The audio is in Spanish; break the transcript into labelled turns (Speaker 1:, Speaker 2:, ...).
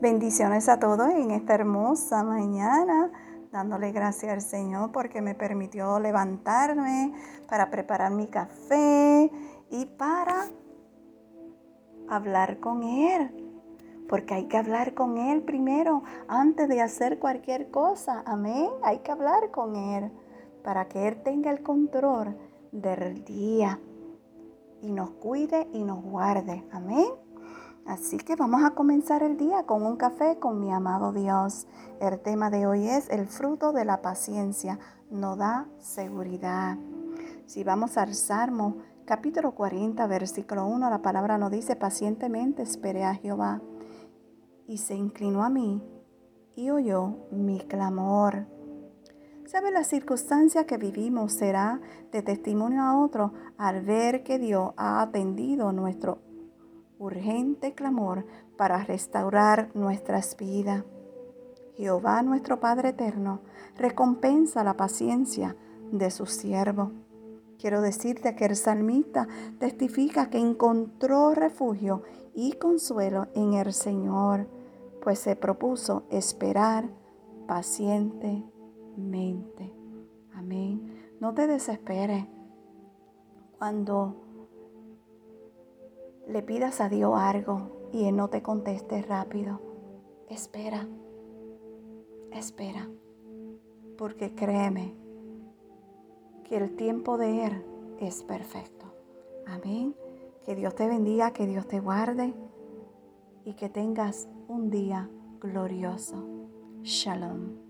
Speaker 1: Bendiciones a todos en esta hermosa mañana, dándole gracias al Señor porque me permitió levantarme para preparar mi café y para hablar con Él. Porque hay que hablar con Él primero antes de hacer cualquier cosa. Amén. Hay que hablar con Él para que Él tenga el control del día y nos cuide y nos guarde. Amén. Así que vamos a comenzar el día con un café con mi amado Dios. El tema de hoy es el fruto de la paciencia. No da seguridad. Si vamos al Salmo capítulo 40, versículo 1, la palabra nos dice, pacientemente esperé a Jehová y se inclinó a mí y oyó mi clamor. ¿Sabe la circunstancia que vivimos será de testimonio a otro al ver que Dios ha atendido nuestro urgente clamor para restaurar nuestras vidas. Jehová nuestro Padre eterno recompensa la paciencia de su siervo. Quiero decirte que el salmista testifica que encontró refugio y consuelo en el Señor, pues se propuso esperar pacientemente. Amén. No te desesperes cuando le pidas a Dios algo y Él no te conteste rápido, espera, espera, porque créeme que el tiempo de Él es perfecto. Amén. Que Dios te bendiga, que Dios te guarde y que tengas un día glorioso. Shalom.